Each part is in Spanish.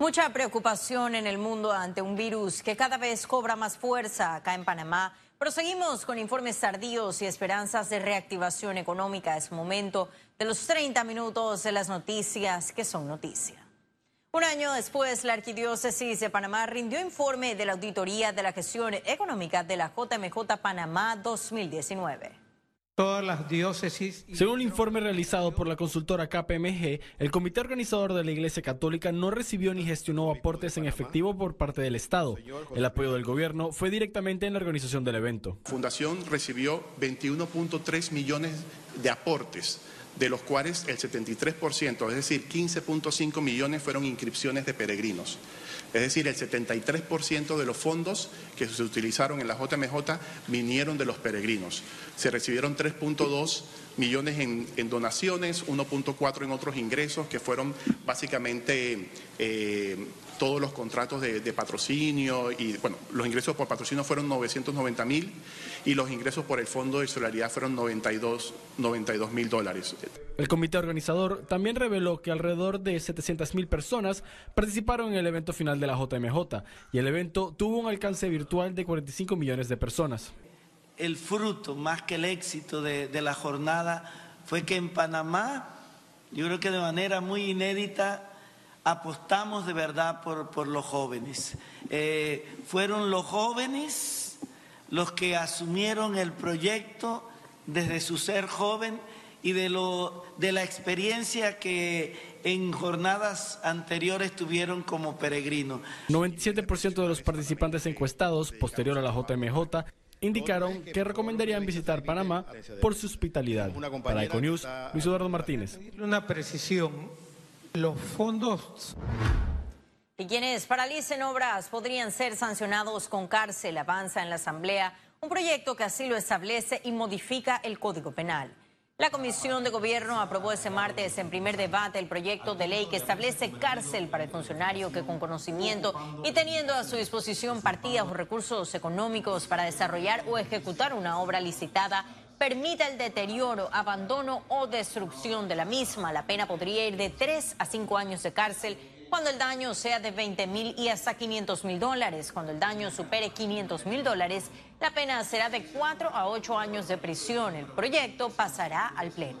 Mucha preocupación en el mundo ante un virus que cada vez cobra más fuerza acá en Panamá. Proseguimos con informes tardíos y esperanzas de reactivación económica. Es momento de los 30 minutos de las noticias que son noticia. Un año después, la Arquidiócesis de Panamá rindió informe de la auditoría de la gestión económica de la JMJ Panamá 2019 todas las diócesis. Según un informe realizado por la consultora KPMG, el comité organizador de la Iglesia Católica no recibió ni gestionó aportes en efectivo por parte del Estado. El apoyo del gobierno fue directamente en la organización del evento. Fundación recibió 21.3 millones de aportes de los cuales el 73%, es decir, 15.5 millones fueron inscripciones de peregrinos. Es decir, el 73% de los fondos que se utilizaron en la JMJ vinieron de los peregrinos. Se recibieron 3.2 millones en, donaciones, 1.4 en otros ingresos, que fueron básicamente eh, todos los contratos de, patrocinio y, bueno, los ingresos por patrocinio fueron 990 mil y los ingresos por el Fondo de Solidaridad fueron 92 mil dólares. El comité organizador también reveló que alrededor de 700 mil personas participaron en el evento final de la JMJ y el evento tuvo un alcance virtual de 45 millones de personas. El fruto, más que el éxito de, la jornada, fue que en Panamá, yo creo que de manera muy inédita, apostamos de verdad por, los jóvenes. Eh, fueron los jóvenes los que asumieron el proyecto desde su ser joven y de, lo, de la experiencia que en jornadas anteriores tuvieron como peregrinos. 97% de los participantes encuestados posterior a la JMJ indicaron que recomendarían visitar Panamá por su hospitalidad. Para Econews, Luis Eduardo Martínez. Una precisión, los fondos... Y quienes paralicen obras podrían ser sancionados con cárcel. Avanza en la Asamblea un proyecto que así lo establece y modifica el Código Penal. La Comisión de Gobierno aprobó ese martes en primer debate el proyecto de ley que establece cárcel para el funcionario que con conocimiento y teniendo a su disposición partidas o recursos económicos para desarrollar o ejecutar una obra licitada permita el deterioro, abandono o destrucción de la misma. La pena podría ir de tres a cinco años de cárcel cuando el daño sea de 20 mil y hasta 500 mil dólares. Cuando el daño supere 500 mil dólares, la pena será de 4 a 8 años de prisión. El proyecto pasará al Pleno.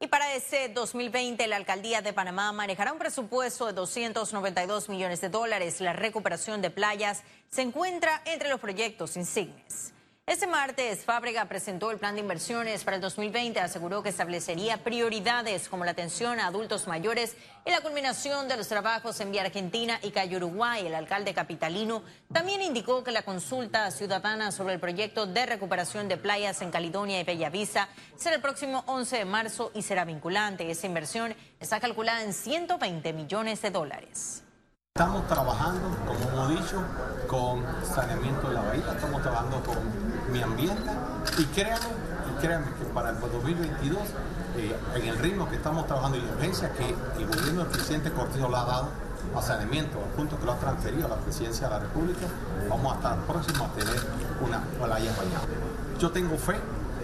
Y para ese 2020, la alcaldía de Panamá manejará un presupuesto de 292 millones de dólares. La recuperación de playas se encuentra entre los proyectos insignes. Este martes, Fábrega presentó el plan de inversiones para el 2020. Aseguró que establecería prioridades como la atención a adultos mayores y la culminación de los trabajos en Vía Argentina y Calle Uruguay. El alcalde capitalino también indicó que la consulta ciudadana sobre el proyecto de recuperación de playas en Caledonia y Bellavista será el próximo 11 de marzo y será vinculante. Esa inversión está calculada en 120 millones de dólares. Estamos trabajando, como hemos dicho, con saneamiento de la bahía, estamos trabajando con mi ambiente y créanme, y créanme que para el 2022, eh, en el ritmo que estamos trabajando y la urgencia que el gobierno del presidente Cortijo le ha dado a saneamiento, al punto que lo ha transferido a la presidencia de la República, vamos a estar próximos a tener una playa bañada. Yo tengo fe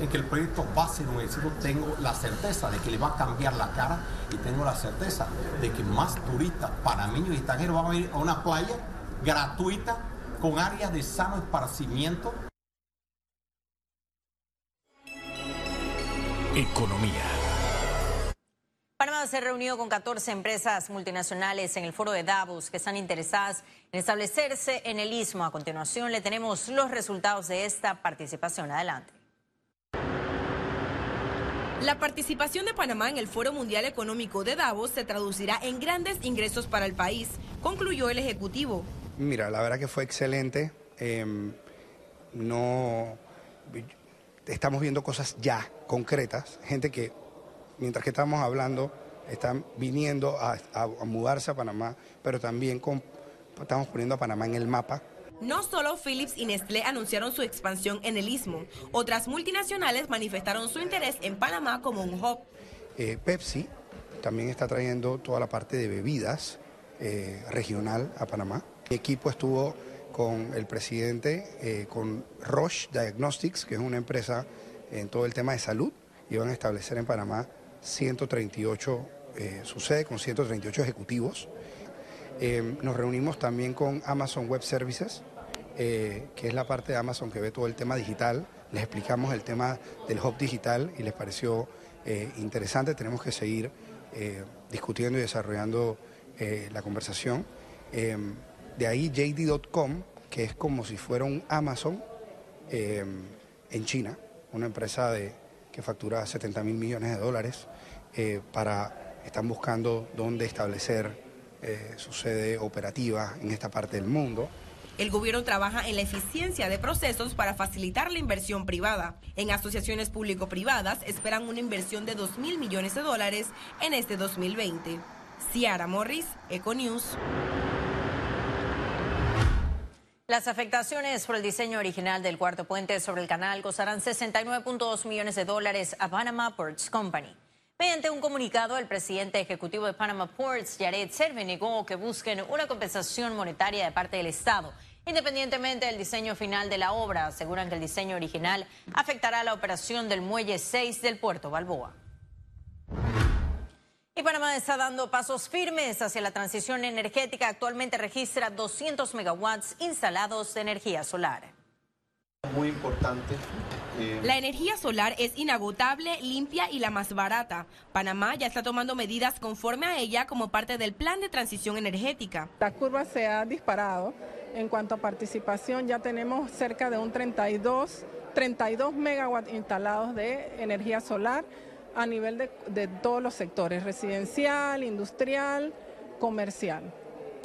en que el proyecto va a ser un éxito, tengo la certeza de que le va a cambiar la cara y tengo la certeza de que más turistas panameños y extranjeros van a ir a una playa gratuita con áreas de sano esparcimiento. Economía. Panamá se reunió con 14 empresas multinacionales en el foro de Davos que están interesadas en establecerse en el istmo. A continuación le tenemos los resultados de esta participación. Adelante. La participación de Panamá en el Foro Mundial Económico de Davos se traducirá en grandes ingresos para el país, concluyó el Ejecutivo. Mira, la verdad que fue excelente. Em, no estamos viendo cosas ya concretas, gente que mientras que estamos hablando están viniendo a, mudarse a Panamá, pero también estamos poniendo a Panamá en el mapa no solo Philips y Nestlé anunciaron su expansión en el istmo, otras multinacionales manifestaron su interés en Panamá como un hub. Eh, Pepsi también está trayendo toda la parte de bebidas eh, regional a Panamá. Mi equipo estuvo con el presidente, eh, con Roche Diagnostics, que es una empresa en todo el tema de salud, y van a establecer en Panamá 138 eh, sucede con 138 ejecutivos. Nos reunimos también con Amazon Web Services, que es la parte de Amazon que ve todo el tema digital. Les explicamos el tema del hub digital y les pareció interesante. Tenemos que seguir discutiendo y desarrollando la conversación. de ahí JD.com, que es como si fuera un Amazon en China, una empresa de, que factura 70 mil millones de dólares, eh, para, están buscando dónde establecer eh, su sede operativa en esta parte del mundo. El gobierno trabaja en la eficiencia de procesos para facilitar la inversión privada. En asociaciones público-privadas esperan una inversión de 2 mil millones de dólares en este 2020. Ciara Morris, Econews. Las afectaciones por el diseño original del cuarto puente sobre el canal costarán 69.2 millones de dólares a Panama Ports Company. Mediante un comunicado, el presidente ejecutivo de Panama Ports, Jared Serve, negó que busquen una compensación monetaria de parte del Estado. Independientemente del diseño final de la obra, aseguran que el diseño original afectará la operación del muelle 6 del puerto Balboa. Y Panamá está dando pasos firmes hacia la transición energética. Actualmente registra 200 megawatts instalados de energía solar. Muy importante. Eh, la energía solar es inagotable, limpia y la más barata. Panamá ya está tomando medidas conforme a ella como parte del plan de transición energética. La curva se ha disparado. En cuanto a participación, ya tenemos cerca de un 32, 32 megawatts instalados de energía solar a nivel de, todos los sectores, residencial, industrial, comercial.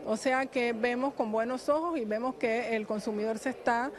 O sea que vemos con buenos ojos y vemos que el consumidor se está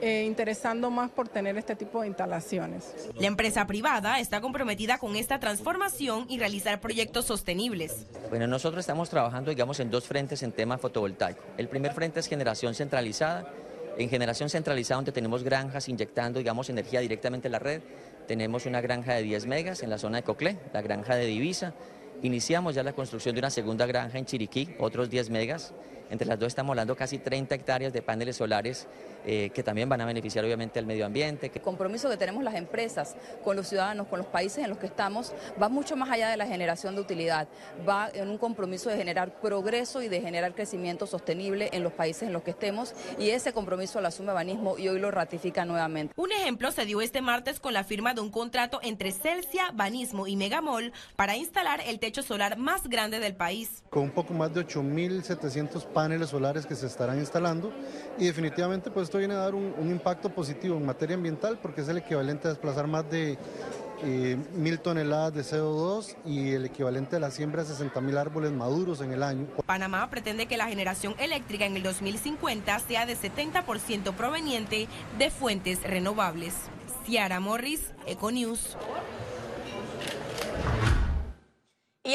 eh, interesando más por tener este tipo de instalaciones. La empresa privada está comprometida con esta transformación y realizar proyectos sostenibles. Bueno, nosotros estamos trabajando, digamos, en dos frentes en tema fotovoltaico. El primer frente es generación centralizada. En generación centralizada, donde tenemos granjas inyectando, digamos, energía directamente en la red. Tenemos una granja de 10 megas en la zona de Coclé, la granja de Divisa. Iniciamos ya la construcción de una segunda granja en Chiriquí, otros 10 megas. Entre las dos estamos hablando casi 30 hectáreas de paneles solares eh, que también van a beneficiar obviamente al medio ambiente. El compromiso que tenemos las empresas con los ciudadanos, con los países en los que estamos, va mucho más allá de la generación de utilidad, va en un compromiso de generar progreso y de generar crecimiento sostenible en los países en los que estemos y ese compromiso lo asume Banismo y hoy lo ratifica nuevamente. Un ejemplo se dio este martes con la firma de un contrato entre Celsia, Banismo y Megamol para instalar el techo solar más grande del país. Con un poco más de 8.700 paneles solares que se estarán instalando y definitivamente pues esto viene a dar un, impacto positivo en materia ambiental porque es el equivalente a desplazar más de eh, mil toneladas de CO2 y el equivalente a la siembra de 60 mil árboles maduros en el año. Panamá pretende que la generación eléctrica en el 2050 sea de 70% proveniente de fuentes renovables. Ciara Morris, Econews.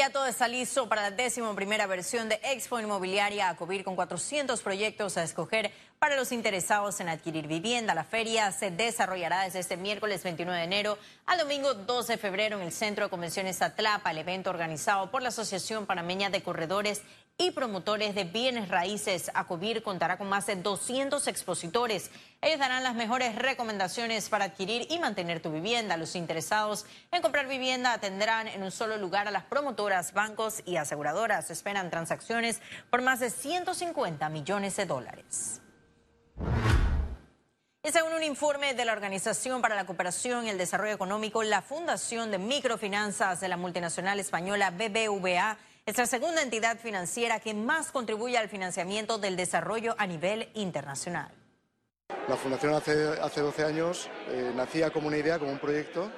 Todo está listo para la décimo primera versión de Expo Inmobiliaria a cubrir con 400 proyectos a escoger para los interesados en adquirir vivienda. La feria se desarrollará desde este miércoles 29 de enero al domingo 2 de febrero en el Centro de Convenciones Atlapa, el evento organizado por la Asociación Panameña de Corredores y promotores de bienes raíces. ACOBIR contará con más de 200 expositores. Ellos darán las mejores recomendaciones para adquirir y mantener tu vivienda. Los interesados en comprar vivienda atenderán en un solo lugar a las promotoras, bancos y aseguradoras. esperan transacciones por más de 150 millones de dólares. Según un informe de la Organización para la Cooperación y el Desarrollo Económico, la Fundación de Microfinanzas de la multinacional española BBVA es la segunda entidad financiera que más contribuye al financiamiento del desarrollo a nivel internacional. La fundación hace, hace 12 años eh, nacía como una idea, como un proyecto,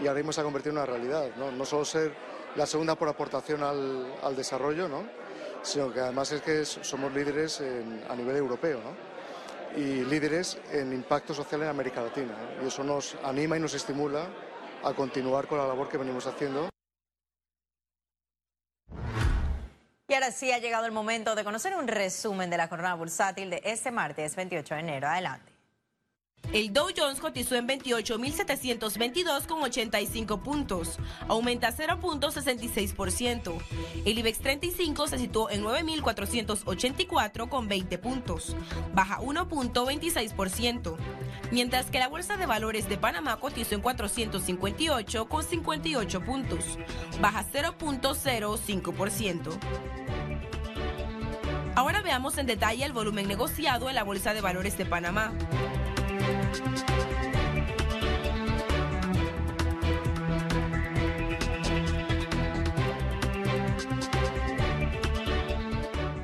y ahora mismo se ha convertido en una realidad. No, solo ser la segunda por aportación al, desarrollo, sino que además es que somos líderes a nivel europeo y líderes en impacto social en América Latina. Y eso nos anima y nos estimula a continuar con la labor que venimos haciendo. Y ahora sí ha llegado el momento de conocer un resumen de la jornada bursátil de este martes 28 de enero. Adelante. El Dow Jones cotizó en 28.722,85 puntos, aumenta 0.66%. El IBEX 35 se situó en 9.484,20 puntos, baja 1.26%, mientras que la Bolsa de Valores de Panamá cotizó en 458,58 puntos, baja 0.05%. Ahora veamos en detalle el volumen negociado en la Bolsa de Valores de Panamá.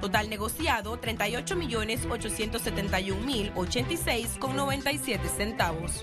Total negociado 38 millones 871 mil 86 con 97 centavos.